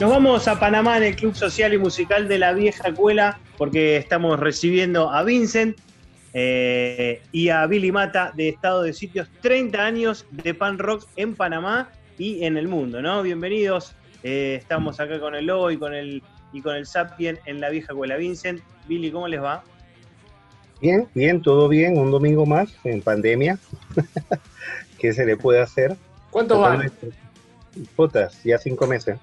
Nos vamos a Panamá en el Club Social y Musical de la Vieja Escuela porque estamos recibiendo a Vincent eh, y a Billy Mata de Estado de Sitios, 30 años de pan rock en Panamá y en el mundo, ¿no? Bienvenidos, eh, estamos acá con el Lobo y con el, y con el Sapien en la Vieja Escuela. Vincent, Billy, ¿cómo les va? Bien, bien, todo bien, un domingo más en pandemia. ¿Qué se le puede hacer? ¿Cuántos van? Putas, ya cinco meses.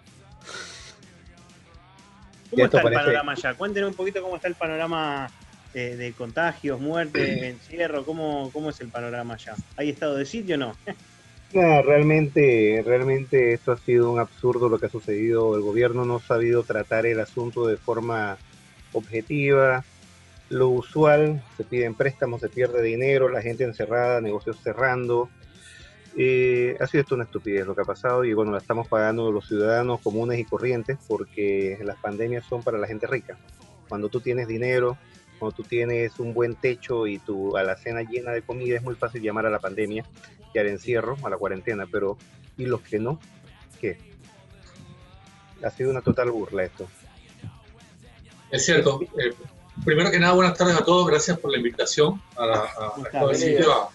¿Cómo está el panorama ya? Cuéntenos un poquito cómo está el panorama eh, de contagios, muertes, encierro, ¿cómo, ¿cómo es el panorama ya? ¿Hay estado de sitio o no? No, realmente, realmente esto ha sido un absurdo lo que ha sucedido. El gobierno no ha sabido tratar el asunto de forma objetiva. Lo usual, se piden préstamos, se pierde dinero, la gente encerrada, negocios cerrando. Eh, ha sido esto una estupidez lo que ha pasado y bueno, la estamos pagando los ciudadanos comunes y corrientes porque las pandemias son para la gente rica. Cuando tú tienes dinero, cuando tú tienes un buen techo y tu alacena llena de comida, es muy fácil llamar a la pandemia y al encierro, a la cuarentena, pero ¿y los que no? ¿Qué? Ha sido una total burla esto. Es cierto. Eh, primero que nada, buenas tardes a todos. Gracias por la invitación a, la, a, sitio,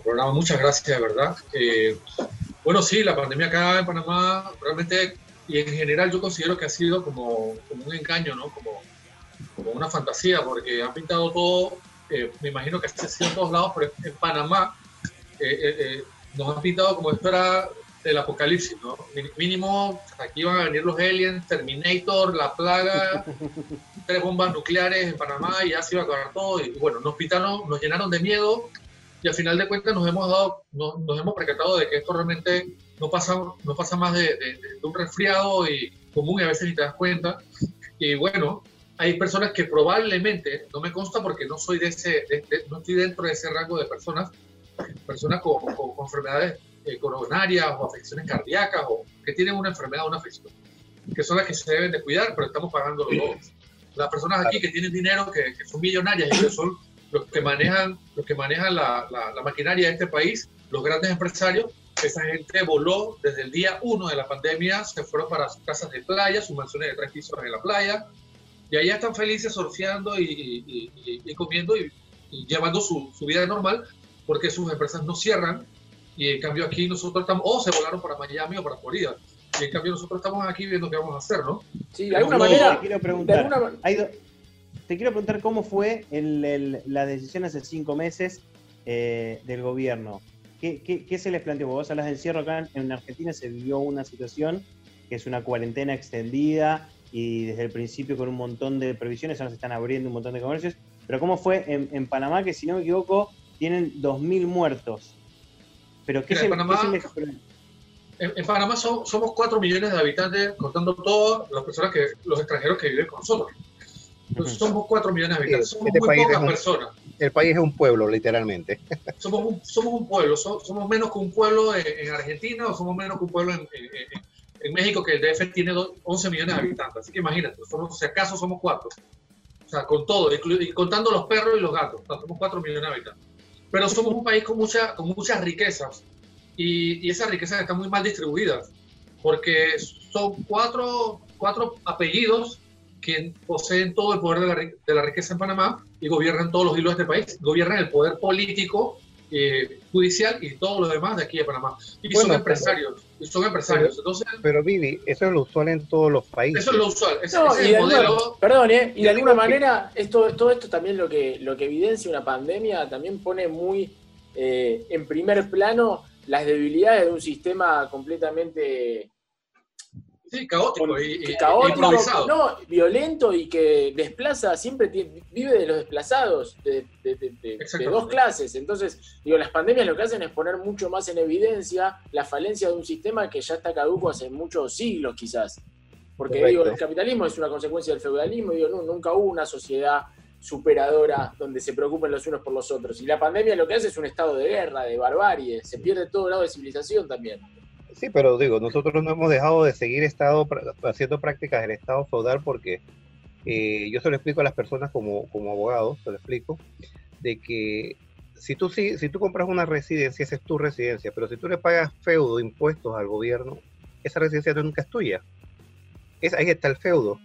programa. Muchas gracias, de verdad. Eh, bueno, sí, la pandemia acá en Panamá realmente, y en general yo considero que ha sido como, como un engaño, ¿no? Como, como una fantasía, porque han pintado todo, eh, me imagino que ha sido en todos lados, pero en Panamá eh, nos han pintado como esto era el apocalipsis, ¿no? Mínimo, aquí van a venir los aliens, Terminator, la plaga, tres bombas nucleares en Panamá y ya se iba a acabar todo. Y bueno, nos pintaron, nos llenaron de miedo y al final de cuentas nos hemos dado, nos, hemos percatado de que esto realmente no pasa, no pasa más de, un resfriado y común y a veces ni te das cuenta. Y bueno, hay personas que probablemente, no me consta porque no soy de ese, no estoy dentro de ese rango de personas, personas con, enfermedades eh, coronarias o afecciones cardíacas o que tienen una enfermedad o una afección, que son las que se deben de cuidar, pero estamos pagando los Las personas aquí que tienen dinero, que, que son millonarias y que son los que manejan, los que manejan la, la, maquinaria de este país, los grandes empresarios, esa gente voló desde el día uno de la pandemia, se fueron para sus casas de playa, sus mansiones de tres pisos en la playa, y allá están felices surfeando y, y, comiendo y, llevando su, su, vida normal, porque sus empresas no cierran, y en cambio aquí nosotros estamos, o se volaron para Miami o para Florida, y en cambio nosotros estamos aquí viendo qué vamos a hacer, ¿no? Sí, de alguna manera, quiero preguntar, te quiero preguntar cómo fue la decisión hace cinco meses eh, del gobierno. ¿Qué, se les planteó? Vos hablas del encierro acá en Argentina, se vivió una situación que es una cuarentena extendida y desde el principio con un montón de previsiones, ahora se están abriendo un montón de comercios. Pero ¿cómo fue en, Panamá, que si no me equivoco, tienen 2.000 muertos? Pero ¿qué, se, en Panamá, les... en, Panamá somos 4 millones de habitantes, contando todas las personas que, los extranjeros que viven con nosotros somos 4 millones de habitantes, somos este muy pocas personas. El país es un pueblo, literalmente. Somos un, somos un pueblo, somos menos que un pueblo en, Argentina o somos menos que un pueblo en, en, México, que el DF tiene 11 millones de habitantes. Así que imagínate, somos, si acaso somos 4. O sea, con todo, y contando los perros y los gatos, somos 4 millones de habitantes. Pero somos un país con, mucha, con muchas riquezas y, y esas riquezas están muy mal distribuidas porque son cuatro, cuatro apellidos que poseen todo el poder de la, de la, riqueza en Panamá y gobiernan todos los hilos de este país, gobiernan el poder político, eh, judicial y todo lo demás de aquí de Panamá. Y son empresarios, y son empresarios. Pero, Entonces, pero Vivi, eso es lo usual en todos los países. Eso es lo usual. perdón, ¿eh? y de alguna manera esto, todo esto también lo que, lo que evidencia una pandemia también pone muy eh, en primer plano las debilidades de un sistema completamente Sí, caótico y, improvisado. No, violento y que desplaza, siempre vive de los desplazados, de, dos clases. Entonces, digo, las pandemias lo que hacen es poner mucho más en evidencia la falencia de un sistema que ya está caduco hace muchos siglos quizás. Porque digo, el capitalismo es una consecuencia del feudalismo, digo, nunca hubo una sociedad superadora donde se preocupen los unos por los otros. Y la pandemia lo que hace es un estado de guerra, de barbarie, se pierde todo grado de civilización también. Sí, pero digo, nosotros no hemos dejado de seguir estado, haciendo prácticas del Estado feudal porque eh, yo se lo explico a las personas como, como abogado, se lo explico, de que si tú, si, si tú compras una residencia, esa es tu residencia, pero si tú le pagas feudo, impuestos al gobierno, esa residencia nunca es tuya. es, ahí está el feudo.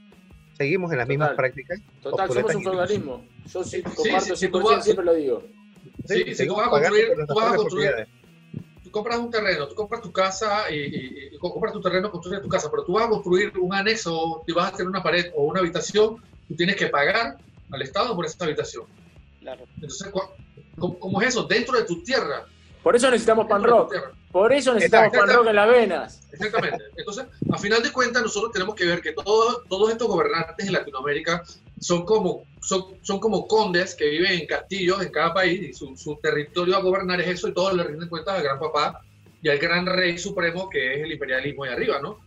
Seguimos en las mismas prácticas. Total, somos un feudalismo. Yo sí, comparto sí, 100%, siempre lo digo. Sí, si tú vas a construir, tú vas a construir, compras un terreno, tú compras tu casa y, y, compras tu terreno, construyes tu casa, pero tú vas a construir un anexo, y vas a tener una pared o una habitación, tú tienes que pagar al Estado por esa habitación. Claro. Entonces, ¿cómo, es eso? Dentro de tu tierra. Por eso necesitamos pan rock. Por eso necesitamos pan rock en las venas. Exactamente. Entonces, a final de cuentas, nosotros tenemos que ver que todos todos estos gobernantes en Latinoamérica son como, son, son como condes que viven en castillos en cada país y su, su territorio a gobernar es eso y todos le rinden cuenta al gran papá y al gran rey supremo que es el imperialismo de arriba, ¿no?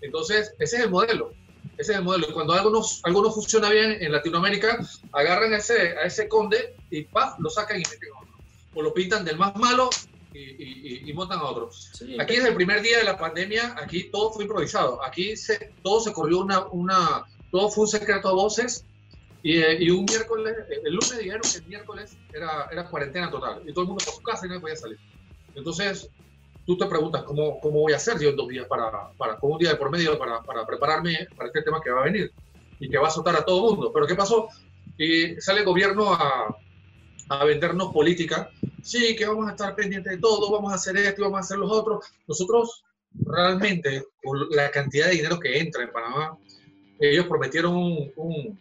Entonces, ese es el modelo. Ese es el modelo. Y cuando algo no, algo no funciona bien en Latinoamérica, agarran a ese, a ese conde y ¡paf! lo sacan y meten a otro. O lo pintan del más malo y, y, montan a otro. aquí desde el primer día de la pandemia, aquí todo fue improvisado. Aquí se, todo se corrió una, una, todo fue un secreto a voces. Y, y un miércoles, el lunes dijeron que el miércoles era, era cuarentena total. Y todo el mundo por su casa y nadie podía salir. Entonces, tú te preguntas cómo, cómo voy a hacer yo en dos días para, para con un día de por medio para, para, prepararme para este tema que va a venir y que va a azotar a todo el mundo. Pero ¿qué pasó? Y sale el gobierno a, a vendernos política. Sí, que vamos a estar pendientes de todo, vamos a hacer esto vamos a hacer los otros. Nosotros realmente, con la cantidad de dinero que entra en Panamá, ellos prometieron un, un,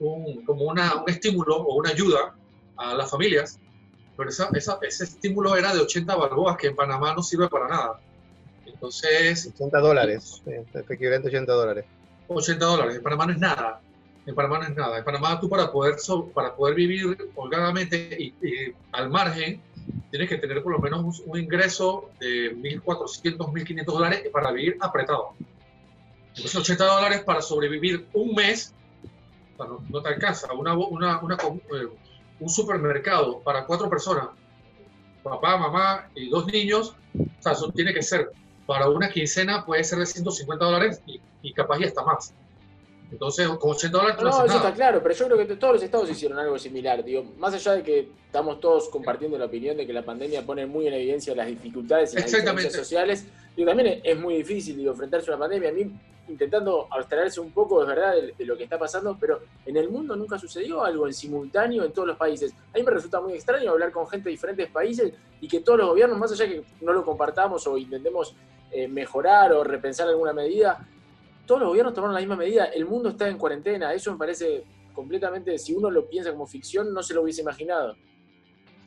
un como una, un estímulo o una ayuda a las familias pero esa, esa, ese estímulo era de 80 balboas, que en Panamá no sirve para nada. Entonces... 80 dólares, efectivamente 80 dólares. 80 dólares, en Panamá no es nada. En Panamá no es nada. En Panamá tú para poder, para poder vivir holgadamente y, al margen, tienes que tener por lo menos un, ingreso de 1.400, 1.500 dólares para vivir apretado. Entonces 80 dólares para sobrevivir un mes, no, te alcanza. Una, una, una, eh, un supermercado para cuatro personas, papá, mamá y dos niños, o sea, eso tiene que ser para una quincena, puede ser de 150 dólares y, capaz ya está más. Entonces, con 80 dólares... No, eso está claro, pero yo creo que todos los estados hicieron algo similar. Digo, más allá de que estamos todos compartiendo la opinión de que la pandemia pone muy en evidencia las dificultades y las sociales, digo, también es muy difícil digo, enfrentarse a una pandemia. A mí intentando abstraerse un poco, es verdad, de, lo que está pasando, pero en el mundo nunca sucedió algo en simultáneo en todos los países. A mí me resulta muy extraño hablar con gente de diferentes países y que todos los gobiernos, más allá de que no lo compartamos o intentemos eh, mejorar o repensar alguna medida, todos los gobiernos tomaron la misma medida. El mundo está en cuarentena. Eso me parece completamente, si uno lo piensa como ficción, no se lo hubiese imaginado.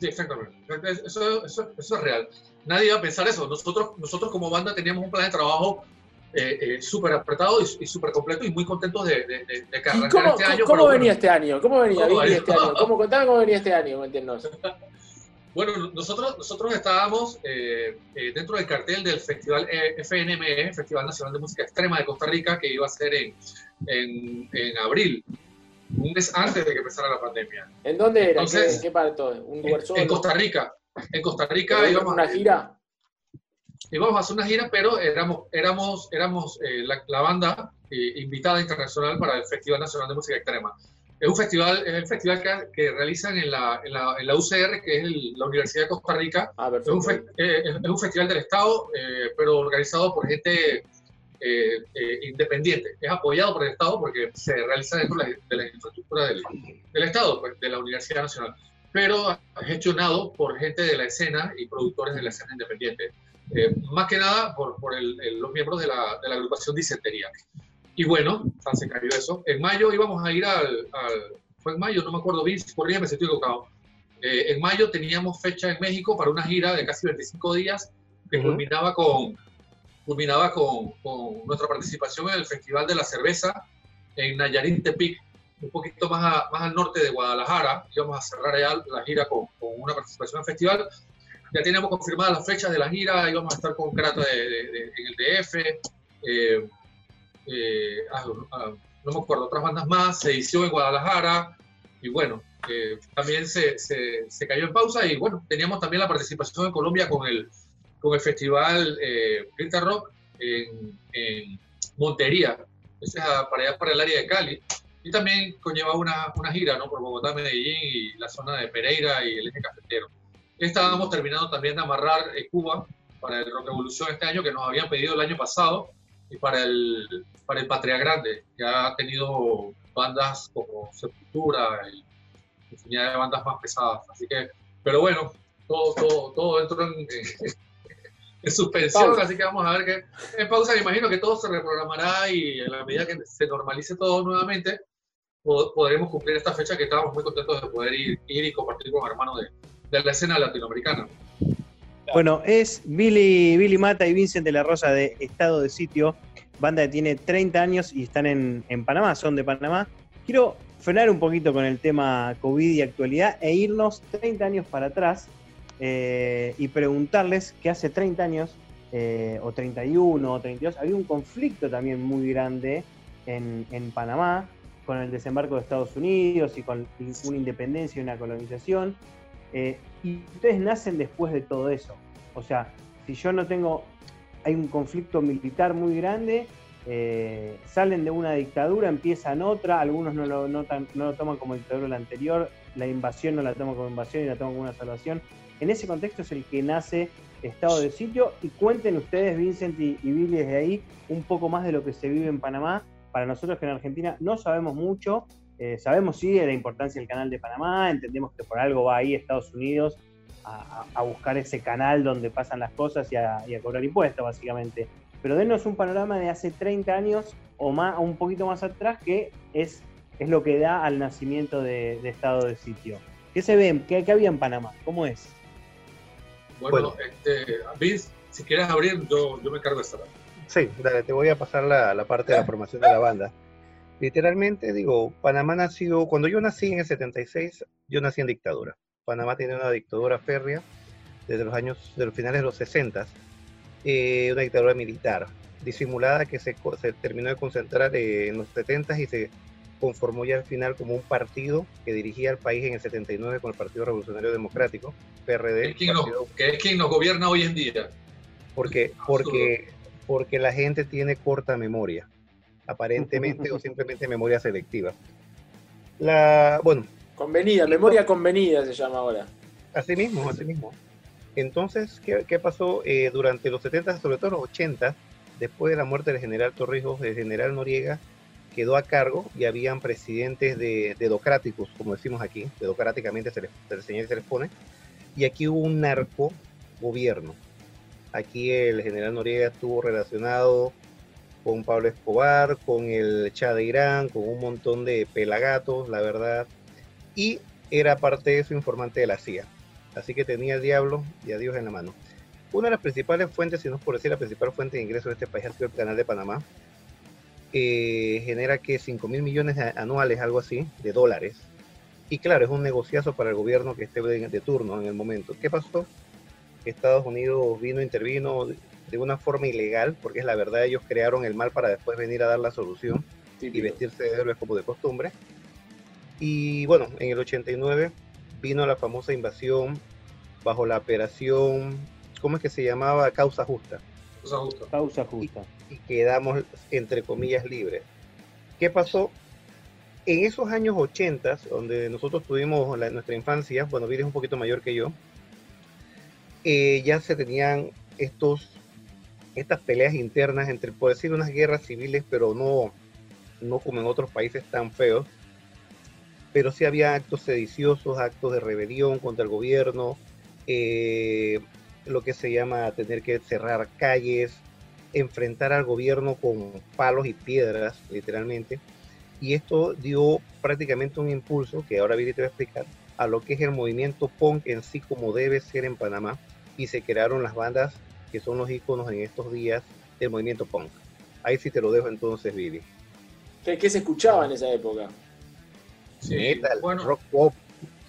Sí, exactamente. Eso, eso, es real. Nadie iba a pensar eso. Nosotros, nosotros como banda teníamos un plan de trabajo eh, eh, súper apretado y, súper completo y muy contentos de, de, de, que cómo, este año. ¿Cómo venía este año? ¿Cómo venía, este año? ¿Cómo, contame cómo venía este año? bueno, nosotros, nosotros estábamos eh, eh, dentro del cartel del Festival FNME, Festival Nacional de Música Extrema de Costa Rica, que iba a ser en, en, en abril, un mes antes de que empezara la pandemia. ¿En dónde era? Entonces, ¿Qué, qué parte? ¿Un solo? En Costa Rica. En Costa Rica íbamos una gira íbamos a hacer una gira, pero éramos, éramos, éramos eh, la, banda eh, invitada internacional para el Festival Nacional de Música Extrema. Es un festival, es el festival que, que realizan en la, en, la, en la, UCR, que es la Universidad de Costa Rica. Ah, es, un eh, es, un festival del Estado, pero organizado por gente independiente. Es apoyado por el Estado porque se realiza dentro de la, infraestructura del, del Estado, pues, de la Universidad Nacional, pero gestionado por gente de la escena y productores de la escena independiente. Eh, más que nada por, por el, los miembros de la, de la, agrupación Disentería. Y bueno, se cayó eso. En mayo íbamos a ir al, fue en mayo, no me acuerdo bien, corrígeme si estoy equivocado. Eh, en mayo teníamos fecha en México para una gira de casi 25 días que culminaba, con, culminaba con, con, nuestra participación en el Festival de la Cerveza en Nayarit Tepic, un poquito más, más al norte de Guadalajara. Íbamos a cerrar allá la gira con, con una participación en el festival ya teníamos confirmadas las fechas de la gira, íbamos a estar con Crata en el DF, eh, eh, ah, ah, no me acuerdo, otras bandas más, se hizo en Guadalajara, y bueno, eh, también se, se, se, cayó en pausa, y bueno, teníamos también la participación en Colombia con el, con el festival eh, Rock en, en Montería, es para allá, para el área de Cali, y también conlleva una, una gira ¿no? por Bogotá, Medellín y la zona de Pereira y el eje cafetero. Estábamos terminando también de amarrar eh, Cuba para el Rock Revolución este año, que nos habían pedido el año pasado. y para el, para el Patria Grande, que ha tenido bandas como Sepultura y infinidad de bandas más pesadas. Así que, pero bueno, todo, todo, todo dentro en, en suspensión, así que vamos a ver que en pausa me imagino que todo se reprogramará y en la medida que se normalice todo nuevamente, podremos cumplir esta fecha que estábamos muy contentos de poder ir, ir y compartir con hermanos de, de la escena latinoamericana. Bueno, es Billy, Billy Mata y Vincent de la Rosa de Estado de Sitio, banda que tiene 30 años y están en, Panamá, son de Panamá. Quiero frenar un poquito con el tema COVID y actualidad e irnos 30 años para atrás eh, y preguntarles que hace 30 años, eh, o 31 o 32, había un conflicto también muy grande en, Panamá con el desembarco de Estados Unidos y con una independencia y una colonización. Eh, y ustedes nacen después de todo eso. O sea, si yo no tengo, hay un conflicto militar muy grande, eh, salen de una dictadura, empiezan otra, algunos no lo, lo toman como dictadura la anterior, la invasión no la toman como invasión y la toman como una salvación. En ese contexto es el que nace Estado de Sitio y cuenten ustedes, Vincent y, y Billy, desde ahí un poco más de lo que se vive en Panamá. Para nosotros que en Argentina no sabemos mucho, eh, sabemos sí de la importancia del canal de Panamá, entendemos que por algo va ahí Estados Unidos a, buscar ese canal donde pasan las cosas y a, cobrar impuestos, básicamente. Pero denos un panorama de hace 30 años o más, un poquito más atrás, que es, es lo que da al nacimiento de, Estado de Sitio. ¿Qué se ve? ¿Qué, había en Panamá? ¿Cómo es? Bueno, este, si quieres abrir, yo, yo me cargo esta. Sí, dale, te voy a pasar la, la parte de la formación de la banda. Literalmente, digo, Panamá nació, cuando yo nací en el 76, yo nací en dictadura. Panamá tiene una dictadura férrea desde los años, de los finales de los 60, eh, una dictadura militar, disimulada que se, se terminó de concentrar en los 70 y se conformó ya al final como un partido que dirigía el país en el 79 con el Partido Revolucionario Democrático, PRD. que es quien nos gobierna hoy en día. Porque, porque, porque la gente tiene corta memoria aparentemente, o simplemente memoria selectiva. La, bueno. Convenida, memoria convenida se llama ahora. Así mismo, así mismo. Entonces, ¿qué, qué pasó eh, durante los 70, sobre todo los 80, después de la muerte del general Torrijos, el general Noriega quedó a cargo y habían presidentes de, dedocráticos, como decimos aquí, dedocráticamente se les, se les se les pone, y aquí hubo un narco gobierno. Aquí el general Noriega estuvo relacionado con Pablo Escobar, con el Chá de Irán, con un montón de pelagatos, la verdad. Y era parte de su informante de la CIA. Así que tenía el diablo y a Dios en la mano. Una de las principales fuentes, si no es por decir la principal fuente de ingresos de este país, el canal de Panamá. genera que 5 mil millones anuales, algo así, de dólares. Y claro, es un negociazo para el gobierno que esté de, de turno en el momento. ¿Qué pasó? Estados Unidos vino, intervino, de una forma ilegal, porque es la verdad, ellos crearon el mal para después venir a dar la solución y vestirse de héroes como de costumbre. Y bueno, en el 89 vino la famosa invasión bajo la operación, ¿cómo es que se llamaba? Causa Justa. Causa Justa. Causa justa. Y, quedamos, entre comillas, libres. ¿Qué pasó? En esos años 80, donde nosotros tuvimos nuestra infancia, bueno, Viri es un poquito mayor que yo, eh, ya se tenían estos estas peleas internas entre, por decir, unas guerras civiles, pero no, no como en otros países tan feos, pero sí había actos sediciosos, actos de rebelión contra el gobierno, eh, lo que se llama tener que cerrar calles, enfrentar al gobierno con palos y piedras, literalmente. Y esto dio prácticamente un impulso, que ahora Viri te voy a explicar, a lo que es el movimiento punk en sí como debe ser en Panamá. Y se crearon las bandas que son los iconos en estos días del movimiento punk. Ahí sí te lo dejo entonces, Vivi. ¿Qué, se escuchaba en esa época? Sí, Metal, rock pop,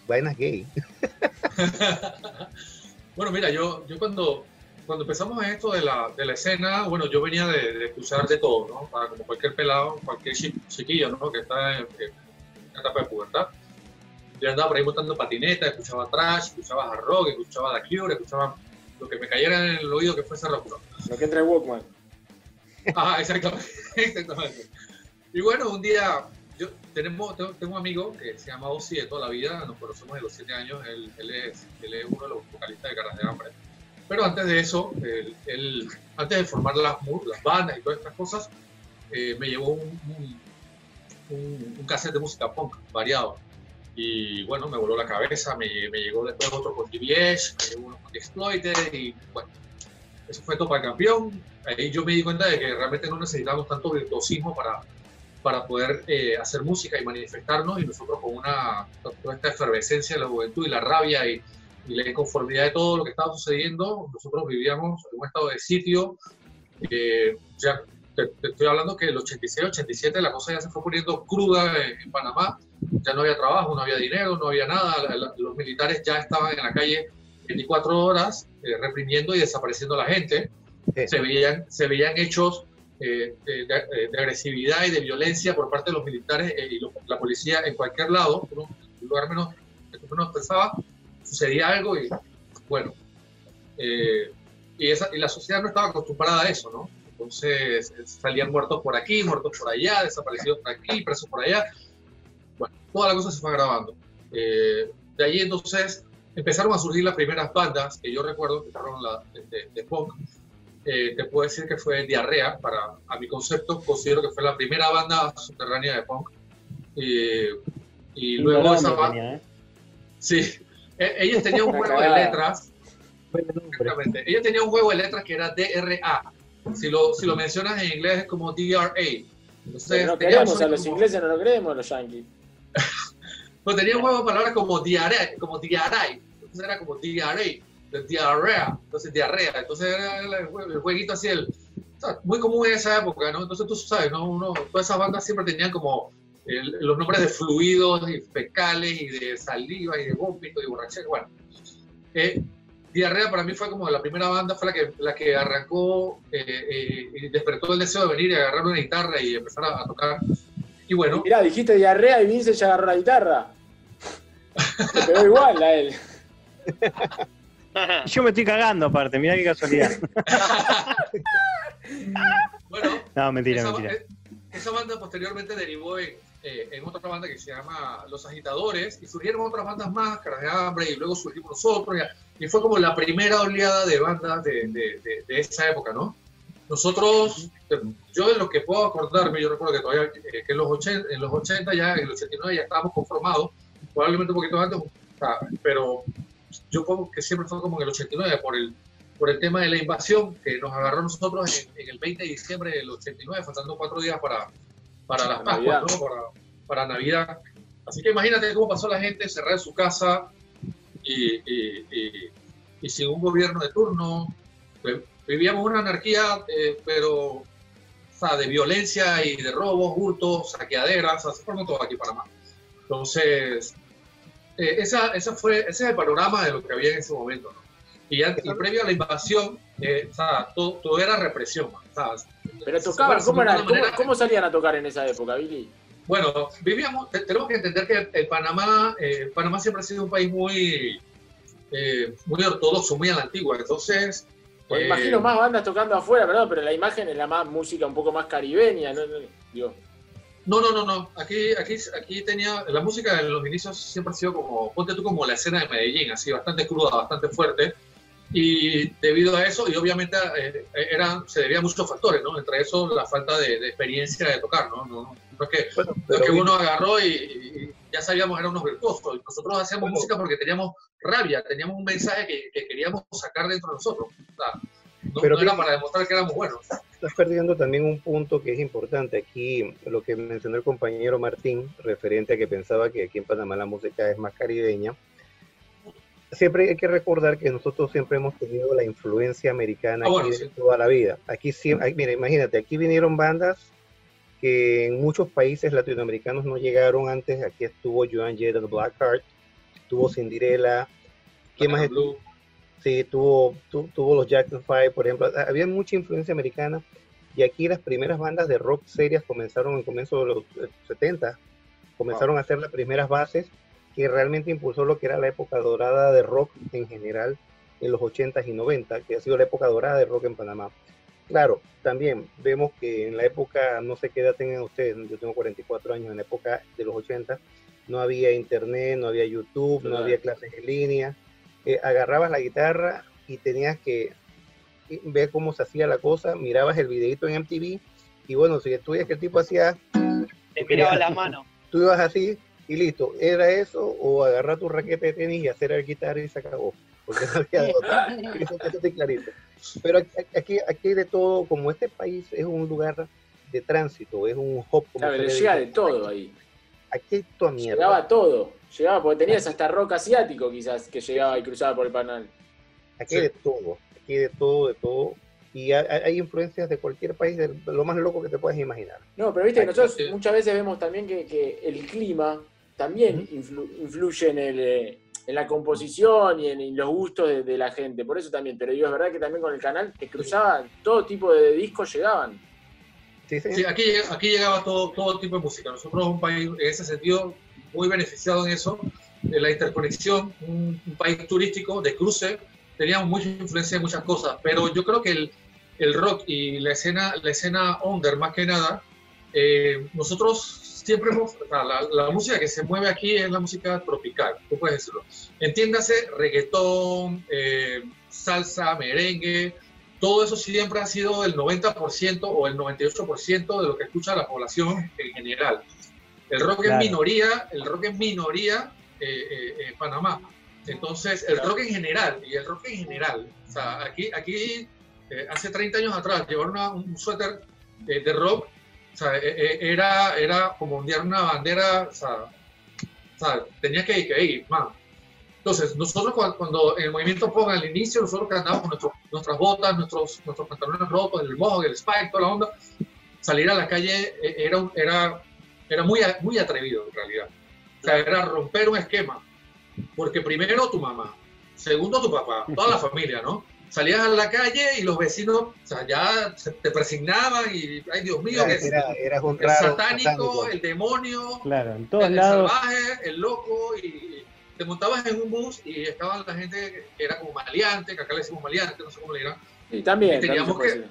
vainas gay. bueno, mira, yo, yo cuando, cuando empezamos esto de la, de la escena, bueno, yo venía de, de, escuchar de todo, ¿no? Para como cualquier pelado, cualquier chiquillo, ¿no? Que está en, en etapa de pubertad. Yo andaba por ahí montando patineta, escuchaba trash, escuchaba hard rock, escuchaba The Cure, escuchaba lo que me cayera en el oído que fuese rock. Lo que entra en Walkman. Ah, exactamente, exactamente. Y bueno, un día, yo tenemos, tengo, un amigo que se llama Ozzy de toda la vida, nos conocemos de los 7 años, él, él, es, él es uno de los vocalistas de Caras de Hambre. pero antes de eso, él, antes de formar las, las, bandas y todas estas cosas, eh, me llevó un, un, un, cassette de música punk variado. Y bueno, me voló la cabeza, me, me llegó después otro con TBS, me llegó uno con Exploiter y bueno, eso fue Topa Campeón. Ahí yo me di cuenta de que realmente no necesitamos tanto virtuosismo para, para poder eh, hacer música y manifestarnos y nosotros con una, toda esta efervescencia de la juventud y la rabia y, la inconformidad de todo lo que estaba sucediendo, nosotros vivíamos en un estado de sitio. Eh, ya te, estoy hablando que el 86, 87 la cosa ya se fue poniendo cruda en, Panamá, ya no había trabajo, no había dinero, no había nada, los militares ya estaban en la calle 24 horas eh, reprimiendo y desapareciendo a la gente. Se, veían, se veían hechos eh, de, agresividad y de violencia por parte de los militares y la policía en cualquier lado, en un lugar menos que menos pensaba, sucedía algo y bueno, y, esa, y la sociedad no estaba acostumbrada a eso, ¿no? Entonces salían muertos por aquí, muertos por allá, desaparecidos por aquí, presos por allá. Bueno, toda la cosa se fue grabando. Eh, de ahí entonces empezaron a surgir las primeras bandas que yo recuerdo que fueron la, de, punk. Eh, te puedo decir que fue Diarrea, para, a mi concepto, considero que fue la primera banda subterránea de punk. y luego esa banda. ¿eh? Sí, e, ellos tenían un juego de letras. Exactamente. Ellos tenían un juego de letras que era DRA, si lo, si lo mencionas en inglés es como DRA. Entonces, no queremos a los ingleses, no lo creemos a los yankees. pues tenía un juego de palabras como diarrea, como diarrea. Entonces era como DRA, de diarrea. Entonces diarrea. Entonces era el, jueguito así, el, muy común en esa época, ¿no? Entonces tú sabes, ¿no? Uno, todas esas bandas siempre tenían como los nombres de fluidos y fecales y de saliva y de vómito y borrachera. Bueno, eh, Diarrea para mí fue como la primera banda, fue la que, la que arrancó eh, eh, y despertó el deseo de venir y agarrar una guitarra y empezar a, tocar. Y bueno. Mirá, dijiste diarrea y Vince ya agarró la guitarra. Se pegó igual a él. Yo me estoy cagando aparte, mirá qué casualidad. bueno, no, mentira, mentira. Esa banda posteriormente derivó en, eh, en otra banda que se llama Los Agitadores y surgieron otras bandas más, de Hambre, y luego surgimos nosotros, y, fue como la primera oleada de bandas de, de, de, esa época, ¿no? Nosotros, yo de lo que puedo acordarme, yo recuerdo que todavía eh, que en, los 80, en los 80 ya, en los 89 ya estábamos conformados, probablemente un poquito antes, pero yo como que siempre fue como en el 89 por el, por el tema de la invasión que nos agarró nosotros en, en el 20 de diciembre del 89, faltando cuatro días para, para las Pascuas, ¿no? Para, para, Navidad. Así que imagínate cómo pasó la gente cerrada en su casa y, y, y, sin un gobierno de turno. Pues, vivíamos una anarquía, eh, pero o sea, de violencia y de robos, hurtos, saqueaderas, así por todo aquí para más. Entonces, eh, esa, esa fue, ese es el panorama de lo que había en ese momento. ¿no? Y, y, previo a la invasión, eh, o sea, todo, todo, era represión. ¿sabes? Pero tocaban, ¿cómo, ¿cómo, salían a tocar en esa época, Billy? Bueno, vivíamos, tenemos que entender que el Panamá, eh, Panamá siempre ha sido un país muy, eh, muy ortodoxo, muy a la antigua, entonces... Pues imagino más bandas tocando afuera, ¿verdad? Pero la imagen es la más música un poco más caribeña, ¿no? No, no, no, no. Aquí, aquí, aquí tenía. La música en los inicios siempre ha sido como. Ponte tú como la escena de Medellín, así, bastante cruda, bastante fuerte. Y debido a eso, y obviamente eh, era, se debía a muchos factores, ¿no? Entre eso, la falta de, experiencia de tocar, ¿no? No, no, es que, que uno agarró y, ya sabíamos que eran unos virtuosos. Nosotros hacíamos música porque teníamos rabia, teníamos un mensaje que, queríamos sacar dentro de nosotros. no, pero era para demostrar que éramos buenos. Estás perdiendo también un punto que es importante aquí, lo que mencionó el compañero Martín, referente a que pensaba que aquí en Panamá la música es más caribeña siempre hay que recordar que nosotros siempre hemos tenido la influencia americana ah, toda la vida. Aquí siempre, mira, imagínate, aquí vinieron bandas que en muchos países latinoamericanos no llegaron antes. Aquí estuvo Joan Jett and Blackheart, tuvo Cinderella, ¿qué más estuvo? Sí, tuvo, tuvo los Jackson Five, por ejemplo. Había mucha influencia americana y aquí las primeras bandas de rock serias comenzaron en comienzo de los 70, comenzaron a hacer las primeras bases que realmente impulsó lo que era la época dorada de rock en general en los 80s y 90, que ha sido la época dorada de rock en Panamá. Claro, también vemos que en la época, no sé qué edad tengan ustedes, yo tengo 44 años, en la época de los 80 no había internet, no había YouTube, no había clases en línea. Eh, agarrabas la guitarra y tenías que ver cómo se hacía la cosa, mirabas el videito en MTV y bueno, si tú que el tipo hacía... Te miraba la mano. Tú ibas así y listo, era eso o agarrar tu raqueta de tenis y hacer el guitarra y se acabó. Porque no había otra. eso, eso clarito. Pero aquí, aquí hay de todo, como este país es un lugar de tránsito, es un hop. Como claro, le llega de todo ahí. Aquí hay toda mierda. Llegaba todo, llegaba porque tenías hasta rock asiático quizás que llegaba y cruzaba por el panal. Aquí hay de todo, aquí hay de todo, de todo. Y hay, influencias de cualquier país, de lo más loco que te puedes imaginar. No, pero viste que nosotros muchas veces vemos también que, el clima también influye en el, eh, en la composición y en, los gustos de, la gente. Por eso también, pero digo, es verdad que también con el canal que cruzaban, todo tipo de discos llegaban. Sí, aquí, aquí llegaba todo, todo tipo de música. Nosotros un país, en ese sentido, muy beneficiado en eso, en la interconexión, un, país turístico de cruce, teníamos mucha influencia en muchas cosas, pero yo creo que el, el rock y la escena, la escena under, más que nada, eh, nosotros siempre hemos, la, música que se mueve aquí es la música tropical, tú puedes decirlo. Entiéndase, reggaetón, eh, salsa, merengue, todo eso siempre ha sido el 90% o el 98% de lo que escucha la población en general. El rock es minoría, el rock es minoría eh, eh, en Panamá. Entonces, el rock en general, y el rock en general, o sea, aquí, aquí hace 30 años atrás, llevar un suéter de rock o sea, e, e, era, era como ondear una bandera, o sea, tenía que ir, man. Entonces, nosotros cuando, en el movimiento ponga al inicio, nosotros que andábamos con nuestras botas, nuestros, nuestros pantalones rotos, el mojo, el spike, toda la onda, salir a la calle e, era, era, era muy, muy atrevido en realidad. O sea, era romper un esquema. Porque primero tu mamá, segundo tu papá, toda la familia, ¿no? Salías a la calle y los vecinos, o sea, ya te presignaban y, ay Dios mío, que era, era el satánico, el demonio, claro, en todos el, lados. salvaje, el loco, y te montabas en un bus y estaba la gente que era como maleante, que acá le decimos maleante, no sé cómo le dirán. Y también. Y teníamos, que,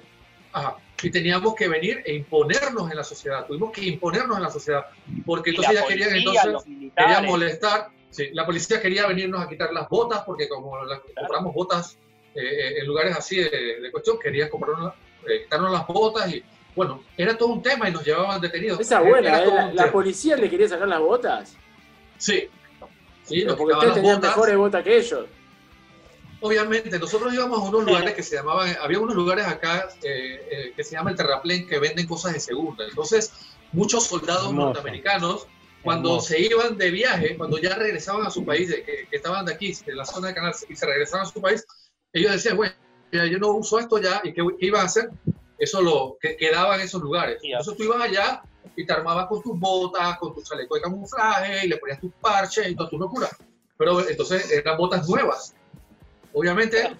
ajá, y teníamos que venir e imponernos en la sociedad, tuvimos que imponernos en la sociedad, porque entonces ya querían, entonces, querían molestar. Sí, la policía quería venirnos a quitar las botas, porque como las, compramos botas eh, en lugares así de, cuestión, querían comprarnos, eh, quitarnos las botas y bueno, era todo un tema y nos llevaban detenidos. Esa buena, ¿eh? la, policía le quería sacar las botas. Sí, sí porque ustedes tenían mejores botas que ellos. Obviamente, nosotros íbamos a unos lugares que se llamaban, había unos lugares acá que se llama el Terraplén que venden cosas de segunda. Entonces, muchos soldados norteamericanos, cuando se iban de viaje, cuando ya regresaban a su país, que, que, estaban de aquí, de la zona de Canal, y se regresaban a su país, ellos decían, bueno, yo no uso esto ya, ¿y qué, qué a hacer? Eso lo que quedaba en esos lugares. Entonces tú ibas allá y te armabas con tus botas, con tu chaleco de camuflaje, y le ponías tus parches y toda tu locura. Pero entonces eran botas nuevas. Obviamente,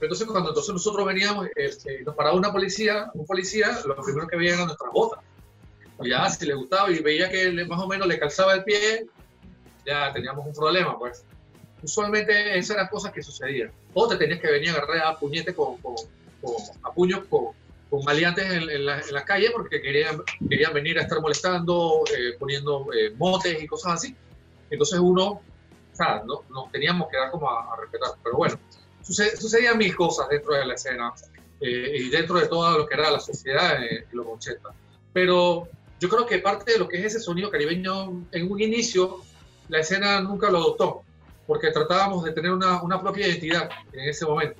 entonces cuando entonces nosotros veníamos, este, nos paraba una policía, un policía, lo primero que veía eran nuestras botas. Y ya, si le gustaba y veía que más o menos le calzaba el pie, ya teníamos un problema, pues usualmente esas eran cosas que sucedían. O te tenías que venir a agarrar a puñete con, con, a puños con, con maleantes en, en, la, en, calle porque querían, querían venir a estar molestando, eh, poniendo eh, motes y cosas así. Entonces uno, o sea, no, nos teníamos que dar como a, respetar. Pero bueno, sucedían mil cosas dentro de la escena eh, y dentro de todo lo que era la sociedad en los 80. Pero yo creo que parte de lo que es ese sonido caribeño, en un inicio, la escena nunca lo adoptó porque tratábamos de tener una, una, propia identidad en ese momento.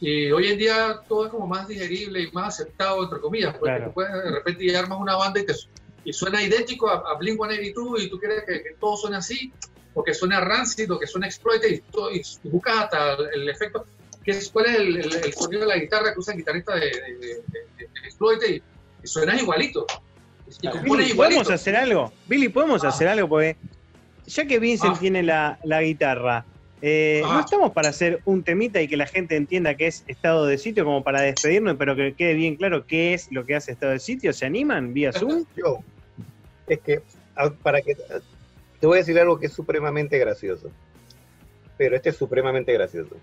Y hoy en día todo es como más digerible y más aceptado, entre comillas, porque tú puedes de repente y armas una banda y, te, y suena idéntico a, a Blink-182 y tú quieres que, todo suene así, o que suene rancid, o que suene exploited, y, y, buscas hasta el, efecto, que es, cuál es el, el, sonido de la guitarra que usa el guitarrista de, de, exploited, y, suena igualito. Y Billy, ¿podemos hacer algo? Billy, ¿podemos ah. hacer algo? Porque ya que Vincent ah. tiene la, guitarra, eh, ¿no estamos para hacer un temita y que la gente entienda qué es estado de sitio, como para despedirnos, pero que quede bien claro qué es lo que hace estado de sitio? ¿Se animan vía Zoom? Yo, es que, para que, te voy a decir algo que es supremamente gracioso, pero este es supremamente gracioso.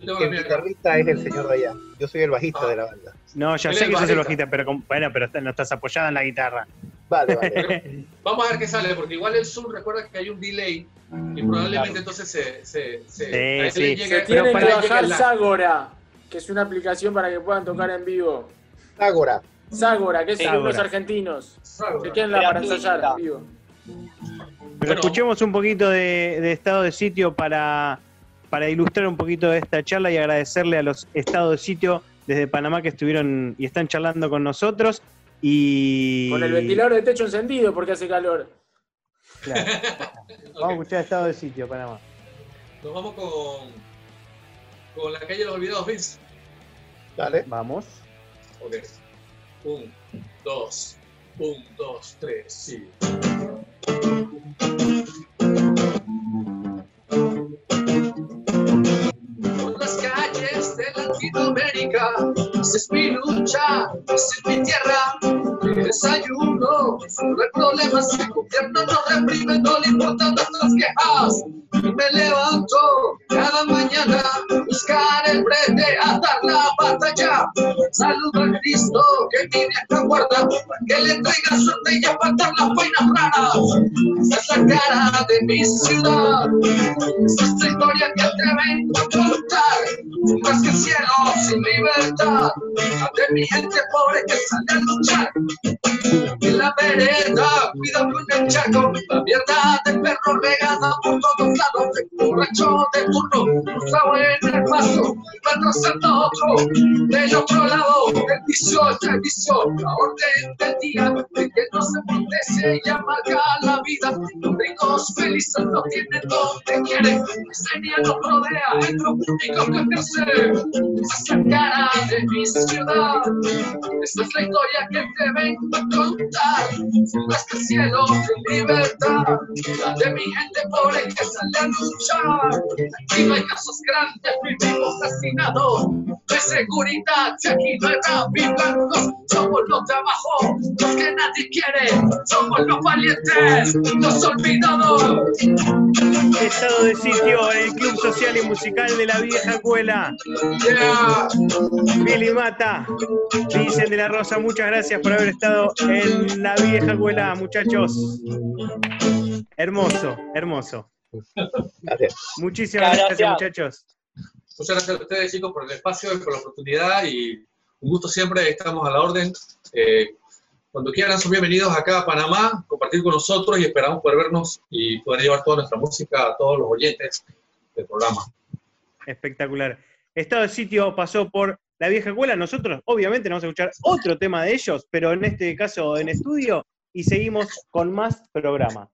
El guitarrista es el señor de allá. Yo soy el bajista de la banda. No, ya sé que sos el bajista, pero bueno, pero no estás apoyada en la guitarra. Vale, vale. Vamos a ver qué sale, porque igual el Zoom recuerda que hay un delay y probablemente entonces se, se, se, sí, sí. se tiene que bajar Zagora, que es una aplicación para que puedan tocar en vivo. Zagora. Zagora, que es de los argentinos. Se queden la para ensayar en vivo. Pero escuchemos un poquito de, estado de sitio para, para ilustrar un poquito de esta charla y agradecerle a los estados de sitio desde Panamá que estuvieron y están charlando con nosotros. Y... Con el ventilador de techo encendido porque hace calor. Claro. Vamos a escuchar estado de sitio, Panamá. Nos vamos con, con la calle de los olvidados, Vince. Dale. Vamos. Ok. Un, dos, un, dos, tres, sí. Por las calles de Latinoamérica, es mi lucha, es mi tierra, mi desayuno, no hay problemas, el gobierno no reprime, no le importan nuestras quejas. Y me levanto cada mañana buscar el brete, a dar la batalla. Saludo a Cristo que mi vieja guarda, que le traiga suerte y apartar las vainas raras. Esa cara de mi ciudad, esa es la historia que te vengo que el cielo sin libertad, de mi gente pobre que sale a luchar. En la vereda, cuidado con el charco, la mierda del perro regada por todos lados, borracho de turno, cruzado en el paso, van rozando otro, del otro lado, el vicio, el vicio, la orden del día, de que no se protege y amarga la vida, los ricos felices no tienen donde quieren, sería no rodea, es lo único que la cara de mi ciudad, esta es la historia que te vengo a contar, hasta el cielo sin libertad, de mi gente pobre que sale a luchar, aquí no hay casos grandes, vivimos asesinados, de seguridad, si aquí no hay blancos, somos los de abajo, los que nadie quiere, somos los valientes, los olvidados. Estado de sitio en el Club Social y Musical de la Vieja Escuela. Billy Mata, dicen de la Rosa, muchas gracias por haber estado en la Vieja Escuela, muchachos. Hermoso, hermoso. Gracias. Muchísimas gracias, muchachos. Muchas gracias a ustedes, chicos, por el espacio y por la oportunidad y un gusto siempre, estamos a la orden. Eh, cuando quieran, son bienvenidos acá a Panamá, compartir con nosotros y esperamos poder vernos y poder llevar toda nuestra música a todos los oyentes del programa. Espectacular. Estado de sitio pasó por la vieja escuela. Nosotros, obviamente, vamos a escuchar otro tema de ellos, pero en este caso en estudio, y seguimos con más programa.